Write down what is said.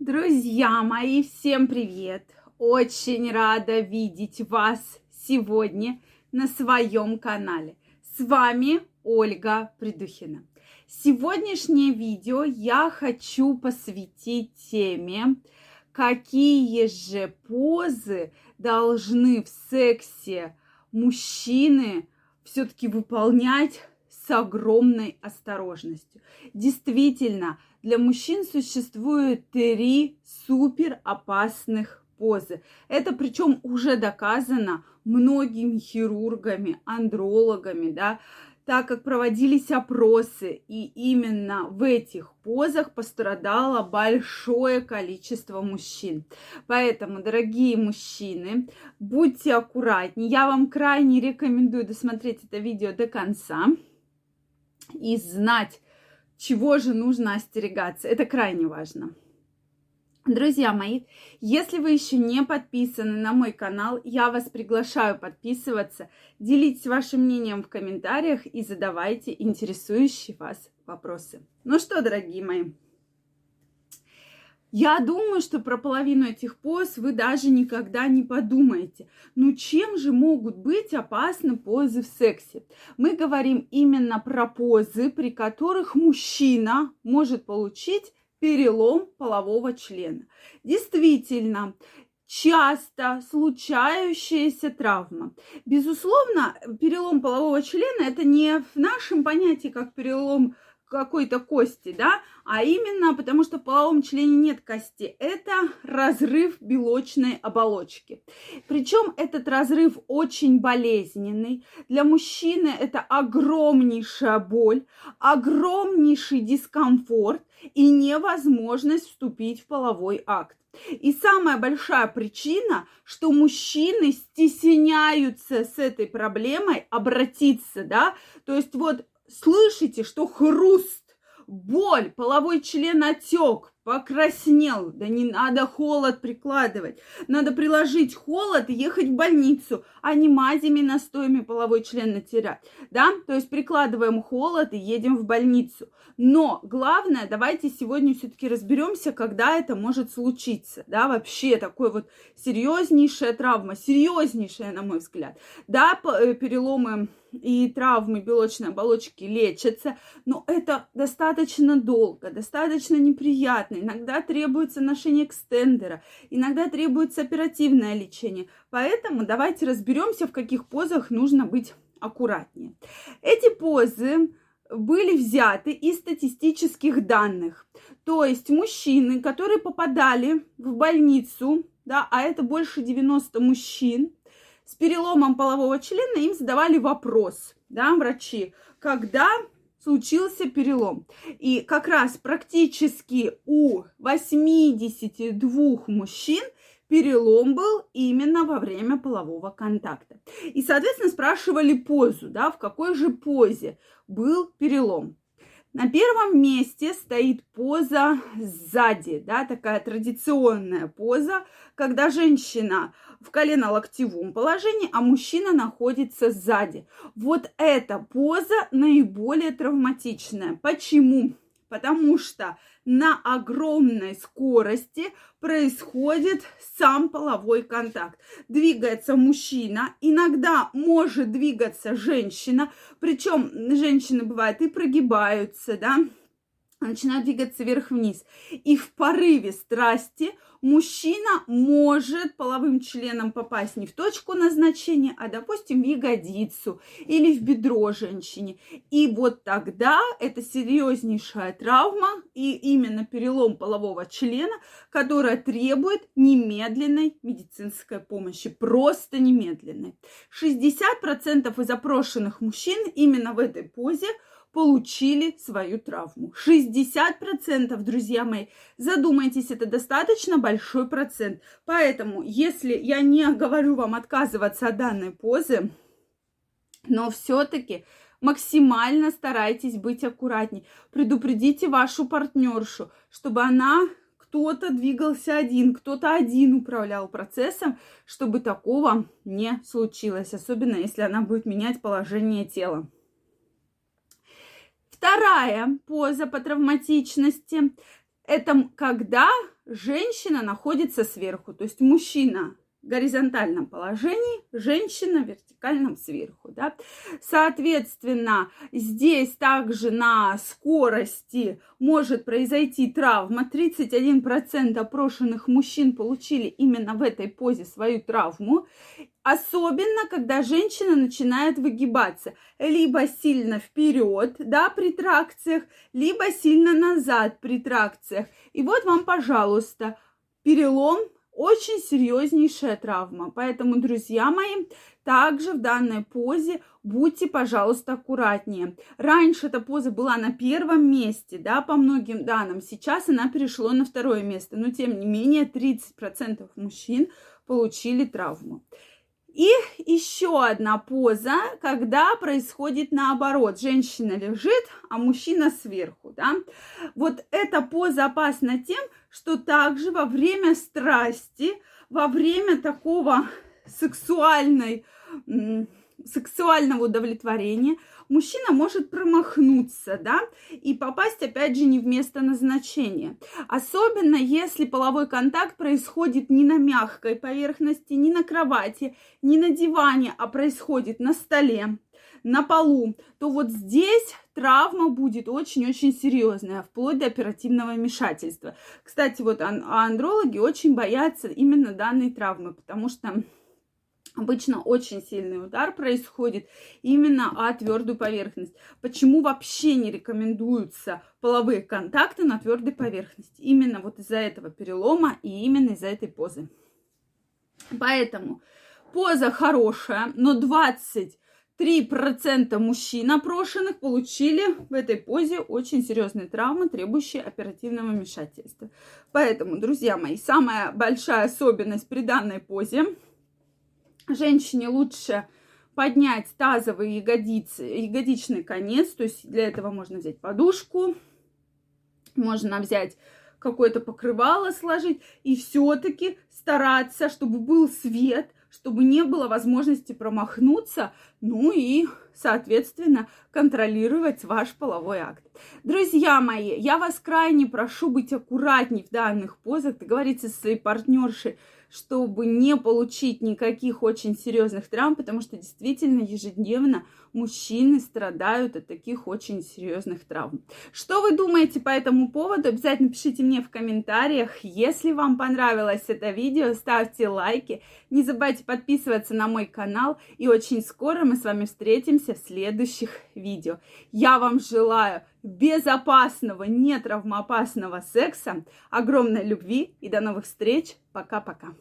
Друзья мои, всем привет! Очень рада видеть вас сегодня на своем канале. С вами Ольга Придухина. Сегодняшнее видео я хочу посвятить теме, какие же позы должны в сексе мужчины все-таки выполнять с огромной осторожностью. Действительно, для мужчин существует три супер опасных позы. Это причем уже доказано многими хирургами, андрологами, да, так как проводились опросы, и именно в этих позах пострадало большое количество мужчин. Поэтому, дорогие мужчины, будьте аккуратнее. Я вам крайне рекомендую досмотреть это видео до конца и знать, чего же нужно остерегаться. Это крайне важно. Друзья мои, если вы еще не подписаны на мой канал, я вас приглашаю подписываться, делитесь вашим мнением в комментариях и задавайте интересующие вас вопросы. Ну что, дорогие мои, я думаю, что про половину этих поз вы даже никогда не подумаете. Ну чем же могут быть опасны позы в сексе? Мы говорим именно про позы, при которых мужчина может получить перелом полового члена. Действительно, часто случающаяся травма. Безусловно, перелом полового члена это не в нашем понятии как перелом какой-то кости, да, а именно потому что в половом члене нет кости. Это разрыв белочной оболочки. Причем этот разрыв очень болезненный. Для мужчины это огромнейшая боль, огромнейший дискомфорт и невозможность вступить в половой акт. И самая большая причина, что мужчины стесняются с этой проблемой обратиться, да, то есть вот слышите, что хруст, боль, половой член отек, покраснел. Да не надо холод прикладывать. Надо приложить холод и ехать в больницу, а не мазями, настоями половой член натирать. Да? То есть прикладываем холод и едем в больницу. Но главное, давайте сегодня все-таки разберемся, когда это может случиться. Да, вообще такой вот серьезнейшая травма, серьезнейшая, на мой взгляд. Да, э, переломы и травмы белочной оболочки лечатся, но это достаточно долго, достаточно неприятно. Иногда требуется ношение экстендера, иногда требуется оперативное лечение. Поэтому давайте разберемся, в каких позах нужно быть аккуратнее. Эти позы были взяты из статистических данных. То есть мужчины, которые попадали в больницу, да, а это больше 90 мужчин, с переломом полового члена им задавали вопрос, да, врачи, когда случился перелом. И как раз практически у 82 мужчин перелом был именно во время полового контакта. И, соответственно, спрашивали позу, да, в какой же позе был перелом. На первом месте стоит поза сзади, да, такая традиционная поза, когда женщина в колено-локтевом положении, а мужчина находится сзади. Вот эта поза наиболее травматичная. Почему? Потому что на огромной скорости происходит сам половой контакт. Двигается мужчина, иногда может двигаться женщина, причем женщины бывают и прогибаются, да, начинают двигаться вверх-вниз. И в порыве страсти мужчина может половым членом попасть не в точку назначения, а, допустим, в ягодицу или в бедро женщине. И вот тогда это серьезнейшая травма и именно перелом полового члена, которая требует немедленной медицинской помощи, просто немедленной. 60% из опрошенных мужчин именно в этой позе – получили свою травму. 60%, друзья мои, задумайтесь, это достаточно большой процент. Поэтому, если я не говорю вам отказываться от данной позы, но все-таки максимально старайтесь быть аккуратней. Предупредите вашу партнершу, чтобы она кто-то двигался один, кто-то один управлял процессом, чтобы такого не случилось, особенно если она будет менять положение тела. Вторая поза по травматичности – это когда женщина находится сверху, то есть мужчина горизонтальном положении, женщина в вертикальном сверху. Да? Соответственно, здесь также на скорости может произойти травма. 31% опрошенных мужчин получили именно в этой позе свою травму. Особенно, когда женщина начинает выгибаться. Либо сильно вперед, да, при тракциях, либо сильно назад при тракциях. И вот вам, пожалуйста, перелом очень серьезнейшая травма. Поэтому, друзья мои, также в данной позе будьте, пожалуйста, аккуратнее. Раньше эта поза была на первом месте, да, по многим данным. Сейчас она перешла на второе место. Но, тем не менее, 30% мужчин получили травму. И еще одна поза, когда происходит наоборот. Женщина лежит, а мужчина сверху. Да? Вот эта поза опасна тем, что также во время страсти, во время такого сексуальной, сексуального удовлетворения мужчина может промахнуться, да, и попасть, опять же, не в место назначения. Особенно, если половой контакт происходит не на мягкой поверхности, не на кровати, не на диване, а происходит на столе, на полу, то вот здесь травма будет очень-очень серьезная, вплоть до оперативного вмешательства. Кстати, вот андрологи очень боятся именно данной травмы, потому что Обычно очень сильный удар происходит именно о твердую поверхность. Почему вообще не рекомендуются половые контакты на твердой поверхности? Именно вот из-за этого перелома и именно из-за этой позы. Поэтому поза хорошая, но 23% мужчин опрошенных получили в этой позе очень серьезные травмы, требующие оперативного вмешательства. Поэтому, друзья мои, самая большая особенность при данной позе – Женщине лучше поднять тазовый ягодицы, ягодичный конец, то есть для этого можно взять подушку, можно взять какое-то покрывало сложить и все-таки стараться, чтобы был свет, чтобы не было возможности промахнуться, ну и, соответственно, контролировать ваш половой акт. Друзья мои, я вас крайне прошу быть аккуратней в данных позах, договориться со своей партнершей, чтобы не получить никаких очень серьезных травм, потому что действительно ежедневно мужчины страдают от таких очень серьезных травм. Что вы думаете по этому поводу? Обязательно пишите мне в комментариях. Если вам понравилось это видео, ставьте лайки. Не забывайте подписываться на мой канал. И очень скоро мы с вами встретимся в следующих видео. Я вам желаю безопасного, не травмоопасного секса, огромной любви и до новых встреч. Пока-пока.